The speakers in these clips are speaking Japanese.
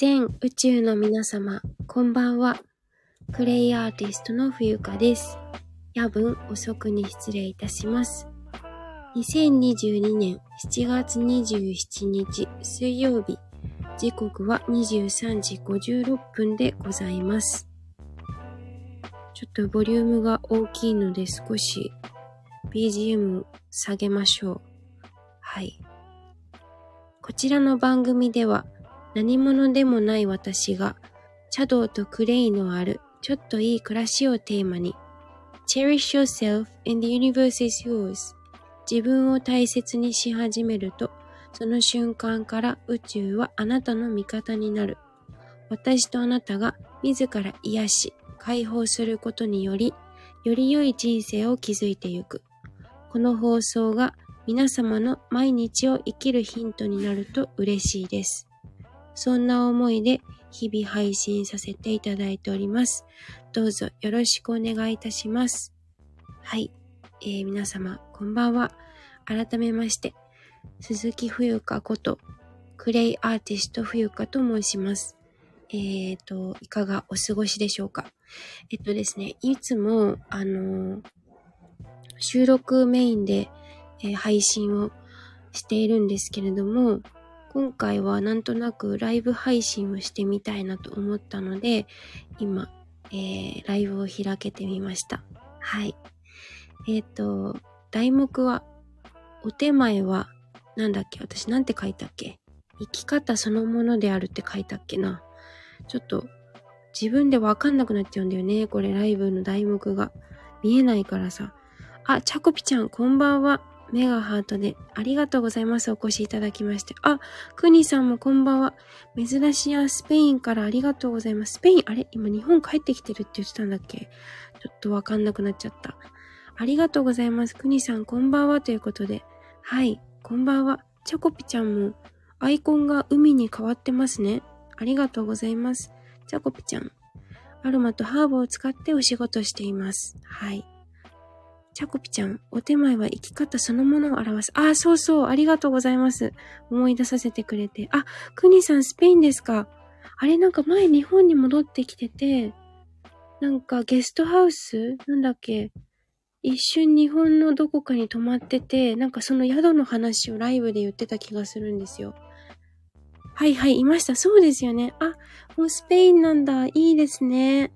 全宇宙の皆様、こんばんは。クレイアーティストの冬香です。夜分遅くに失礼いたします。2022年7月27日水曜日、時刻は23時56分でございます。ちょっとボリュームが大きいので少し BGM 下げましょう。はい。こちらの番組では何者でもない私が茶道とクレイのあるちょっといい暮らしをテーマに Cherish yourself and the universe is yours 自分を大切にし始めるとその瞬間から宇宙はあなたの味方になる。私とあなたが自ら癒し解放することによりより良い人生を築いてゆく。この放送が皆様の毎日を生きるヒントになると嬉しいです。そんな思いで日々配信させていただいております。どうぞよろしくお願いいたします。はい。えー、皆様、こんばんは。改めまして、鈴木冬香こと、クレイアーティスト冬香と申します。えーと、いかがお過ごしでしょうか。えっとですね、いつも、あのー収録メインで、えー配信をしているんですけれども、今回はなんとなくライブ配信をしてみたいなと思ったので、今、えーライブを開けてみました。はい。えっ、と、題目は、お手前は、なんだっけ？私なんて書いたっけ？生き方そのものであるって書いたっけな？ちょっと、自分でわかんなくなっちゃうんだよね。これライブの題目が。見えないからさ。あ、チャコピちゃん、こんばんは。メガハートで、ありがとうございます。お越しいただきまして。あ、クニさんもこんばんは。珍しやスペインからありがとうございます。スペイン、あれ？今日本帰ってきてるって言ってたんだっけ？ちょっとわかんなくなっちゃった。ありがとうございます。クニさん、こんばんは。ということで。はい、こんばんは。チャコピちゃんも、アイコンが海に変わってますね。ありがとうございます。チャコピちゃん。アロマとハーブを使ってお仕事しています。はい。チャコピちゃん、お手前は生き方そのものを表す。あ、そうそう、ありがとうございます。思い出させてくれて。あ、クニさん、スペインですか？あれ、なんか前日本に戻ってきてて、なんかゲストハウス？なんだっけ？一瞬日本のどこかに泊まってて、なんかその宿の話をライブで言ってた気がするんですよ。はいはい、いました。そうですよね。あ、もうスペインなんだ。いいですね。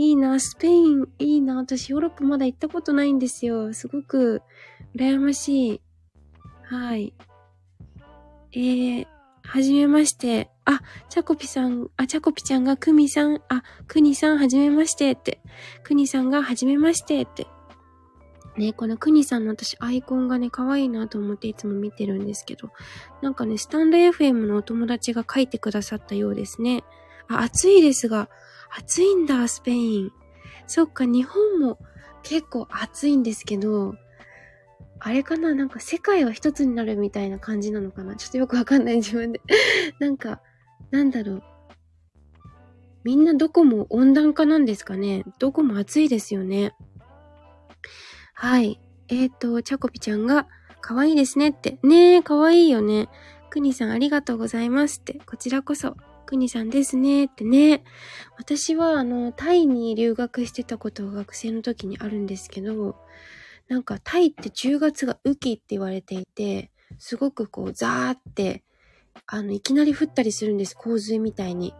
いいな。スペイン、いいな。私、ヨーロッパまだ行ったことないんですよ。すごく、羨ましい。はい。えー、はじめまして。あ、チャコピさん、あ、チャコピちゃんがクミさん、あ、クニさんはじめましてって。クニさんがはじめましてって。ね、このクニさんの私アイコンがね、可愛いなと思っていつも見てるんですけど、なんかね、スタンド FM のお友達が書いてくださったようですね。あ、暑いですが、暑いんだ、スペイン。そっか、日本も結構暑いんですけど、あれかななんか世界は一つになるみたいな感じなのかなちょっとよくわかんない自分で。なんか、なんだろう。みんなどこも温暖化なんですかねどこも暑いですよね。はい。えっ、ー、と、チャコピちゃんが、可愛いですねって。ねえ、可愛いよね。クニさんありがとうございますって。こちらこそ。クニさんですねってね。私は、あの、タイに留学してたことが学生の時にあるんですけど、なんかタイって10月が雨季って言われていて、すごくこう、ザーって、あの、いきなり降ったりするんです。洪水みたいに。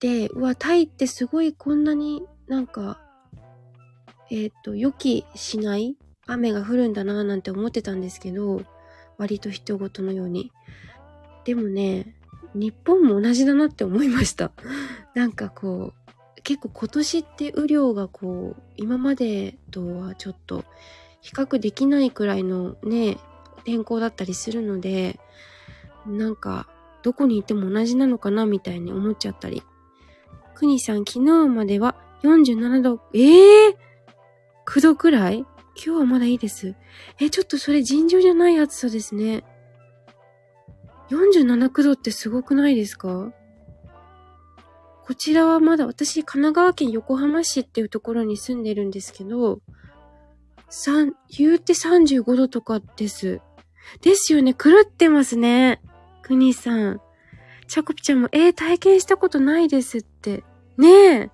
で、うわ、タイってすごいこんなになんか、えっ、と、予期しない雨が降るんだなぁなんて思ってたんですけど、割と人事のように。でもね、日本も同じだなって思いました。なんかこう、結構今年って雨量がこう、今までとはちょっと比較できないくらいのね、天候だったりするので、なんか、どこにいても同じなのかなみたいに思っちゃったり。くにさん、昨日までは47度、ええー、!9 度くらい？今日はまだいいです。え、ちょっとそれ尋常じゃない暑さですね。47、9度ってすごくないですか？こちらはまだ、私、神奈川県横浜市っていうところに住んでるんですけど、三、言うて35度とかです。ですよね。狂ってますね。くにさん。チャコピちゃんも、えー、体験したことないですって。ねえ。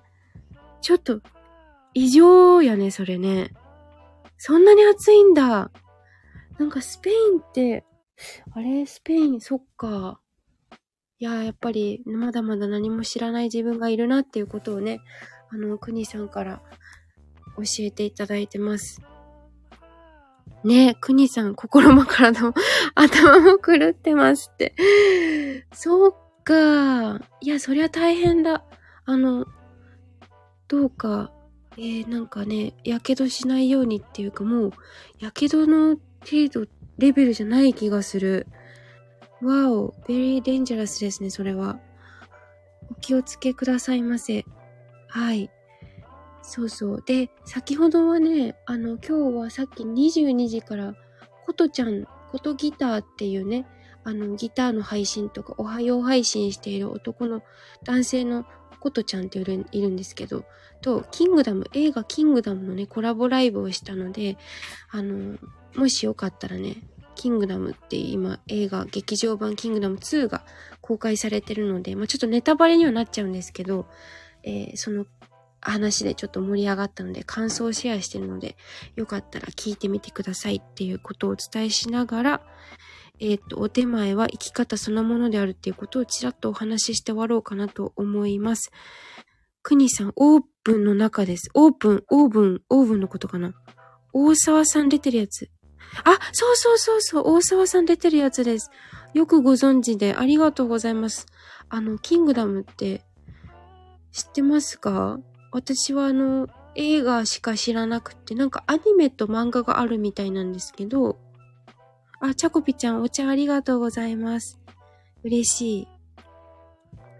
ちょっと、異常やね、それね。そんなに暑いんだ。なんかスペインって、あれスペイン、そっか。いや、やっぱり、まだまだ何も知らない自分がいるなっていうことをね、あの、国さんから教えていただいてます。ねえ、国さん、心も体も 頭も狂ってますって。そうか。いや、そりゃ大変だ。あの、どうか、えー、なんかね、やけどしないようにっていうかもう、やけどの程度って、レベルじゃない気がする。わお、very dangerous ですね、それは。お気をつけくださいませ。はい。そうそう。で、先ほどはね、あの、今日はさっき22時から、ことちゃん、ことギターっていうね、あの、ギターの配信とか、おはよう配信している男の、男性のことちゃんっているいるんですけど、と、キングダム、映画キングダムのね、コラボライブをしたので、あの、もしよかったらね、キングダムって今映画劇場版キングダム2が公開されてるので、まあ、ちょっとネタバレにはなっちゃうんですけど、えー、その話でちょっと盛り上がったので感想をシェアしてるので、よかったら聞いてみてくださいっていうことをお伝えしながら、えっ、ー、と、お手前は生き方そのものであるっていうことをちらっとお話しして終わろうかなと思います。くにさん、オープンの中です。オープン、オーブン、オーブンのことかな。大沢さん出てるやつ。あ、そうそうそうそう、大沢さん出てるやつです。よくご存知でありがとうございます。あの、キングダムって知ってますか？私はあの、映画しか知らなくて、なんかアニメと漫画があるみたいなんですけど、あ、チャコピちゃんお茶ありがとうございます。嬉しい。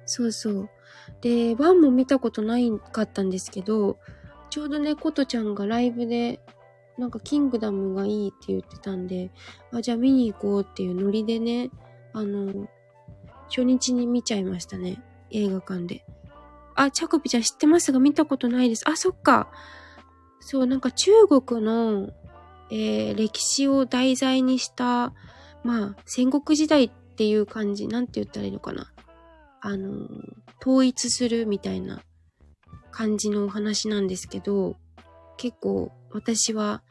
そうそう。で、ワンも見たことないかったんですけど、ちょうどね、コトちゃんがライブでなんかキングダムがいいって言ってたんで、あ、じゃあ見に行こうっていうノリでね、あの、初日に見ちゃいましたね。映画館で。あ、チャコピちゃん知ってますが見たことないです。あ、そっか。そう、なんか中国の、えー、歴史を題材にした、まあ、戦国時代っていう感じ、なんて言ったらいいのかな。あの、統一するみたいな感じのお話なんですけど、結構私は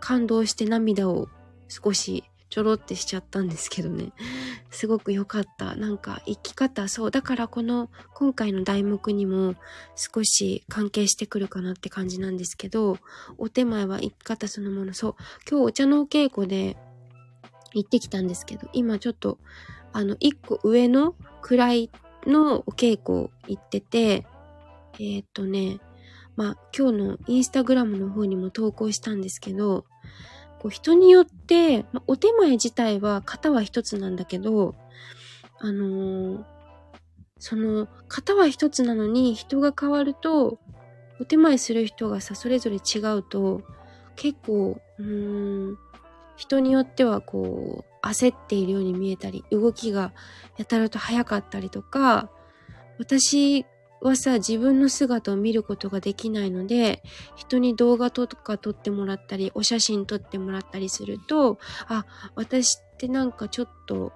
感動して涙を少しちょろってしちゃったんですけどね。すごく良かった。なんか生き方、そう。だからこの今回の題目にも少し関係してくるかなって感じなんですけど、お手前は生き方そのもの。そう。今日お茶のお稽古で行ってきたんですけど、今ちょっとあの一個上の位のお稽古行ってて、えー、っとね、まあ今日のインスタグラムの方にも投稿したんですけど、こう人によって、まあ、お手前自体は型は一つなんだけど、あのー、その型は一つなのに人が変わると、お手前する人がさ、それぞれ違うと、結構、うん、人によってはこう、焦っているように見えたり、動きがやたらと早かったりとか、私はさ、自分の姿を見ることができないので、人に動画とか撮ってもらったり、お写真撮ってもらったりすると、あ、私ってなんかちょっと、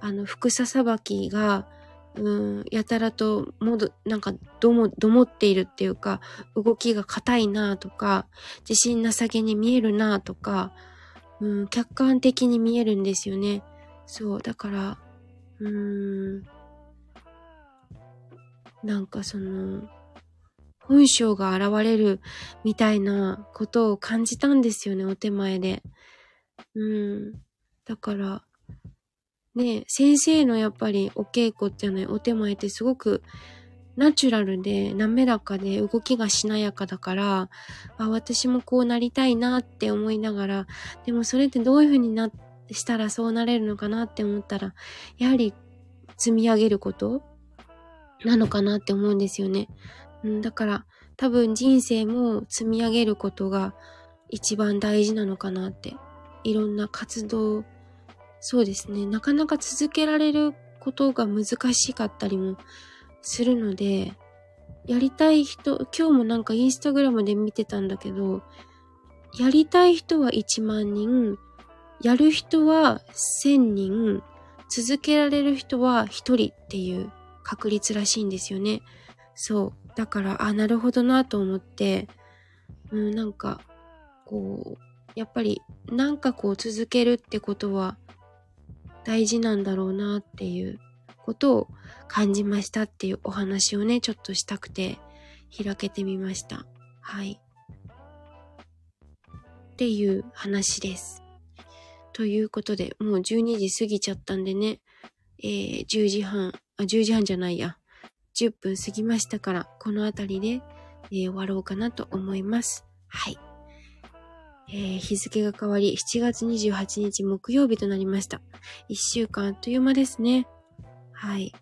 あの、服ささばきが、うん、やたらと、もど、なんか、ども、どもっているっていうか、動きが硬いなとか、自信なさげに見えるなとか、うん、客観的に見えるんですよね。そう、だから、うーん、なんかその、本性が現れるみたいなことを感じたんですよね、お手前で。うん。だから、ね、先生のやっぱりお稽古じゃない、お手前ってすごくナチュラルで滑らかで動きがしなやかだから、あ、私もこうなりたいなって思いながら、でもそれってどういう風にな、したらそうなれるのかなって思ったら、やはり積み上げることなのかなって思うんですよね。だから多分人生も積み上げることが一番大事なのかなって。いろんな活動、そうですね。なかなか続けられることが難しかったりもするので、やりたい人、今日もなんかインスタグラムで見てたんだけど、やりたい人は1万人、やる人は1000人、続けられる人は一人っていう確率らしいんですよね。そう。だから、あ、なるほどなと思って、うん、なんか、こう、やっぱり、なんかこう続けるってことは大事なんだろうなっていうことを感じましたっていうお話をね、ちょっとしたくて開けてみました。はい。っていう話です。ということで、もう12時過ぎちゃったんでね、えー、10時半、あ、10時半じゃないや。10分過ぎましたから、この辺りで、えー、終わろうかなと思います。はい。えー、日付が変わり、7月28日木曜日となりました。1週間あっという間ですね。はい。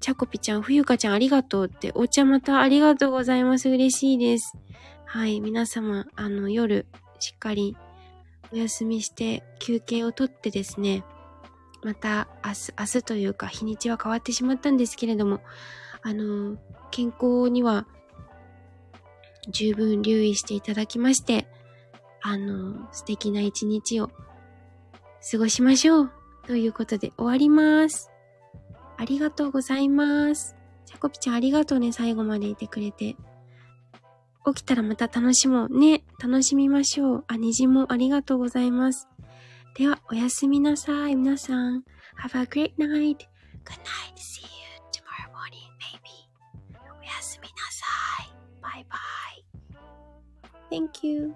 ちゃこぴちゃん、ふゆかちゃんありがとうって、お茶またありがとうございます。嬉しいです。はい。皆様、あの、夜、しっかりお休みして休憩をとってですね、また明日、明日というか日にちは変わってしまったんですけれども、あの、健康には十分留意していただきまして、あの、素敵な一日を過ごしましょう。ということで終わります。ありがとうございます。チャコピちゃんありがとうね、最後までいてくれて。起きたらまた楽しもう。ね、楽しみましょう。あ、虹もありがとうございます。では、おやすみなさい、皆さん。Have a great night. Good night. See you tomorrow morning, maybe. おやすみなさい。バイバイ。Thank you.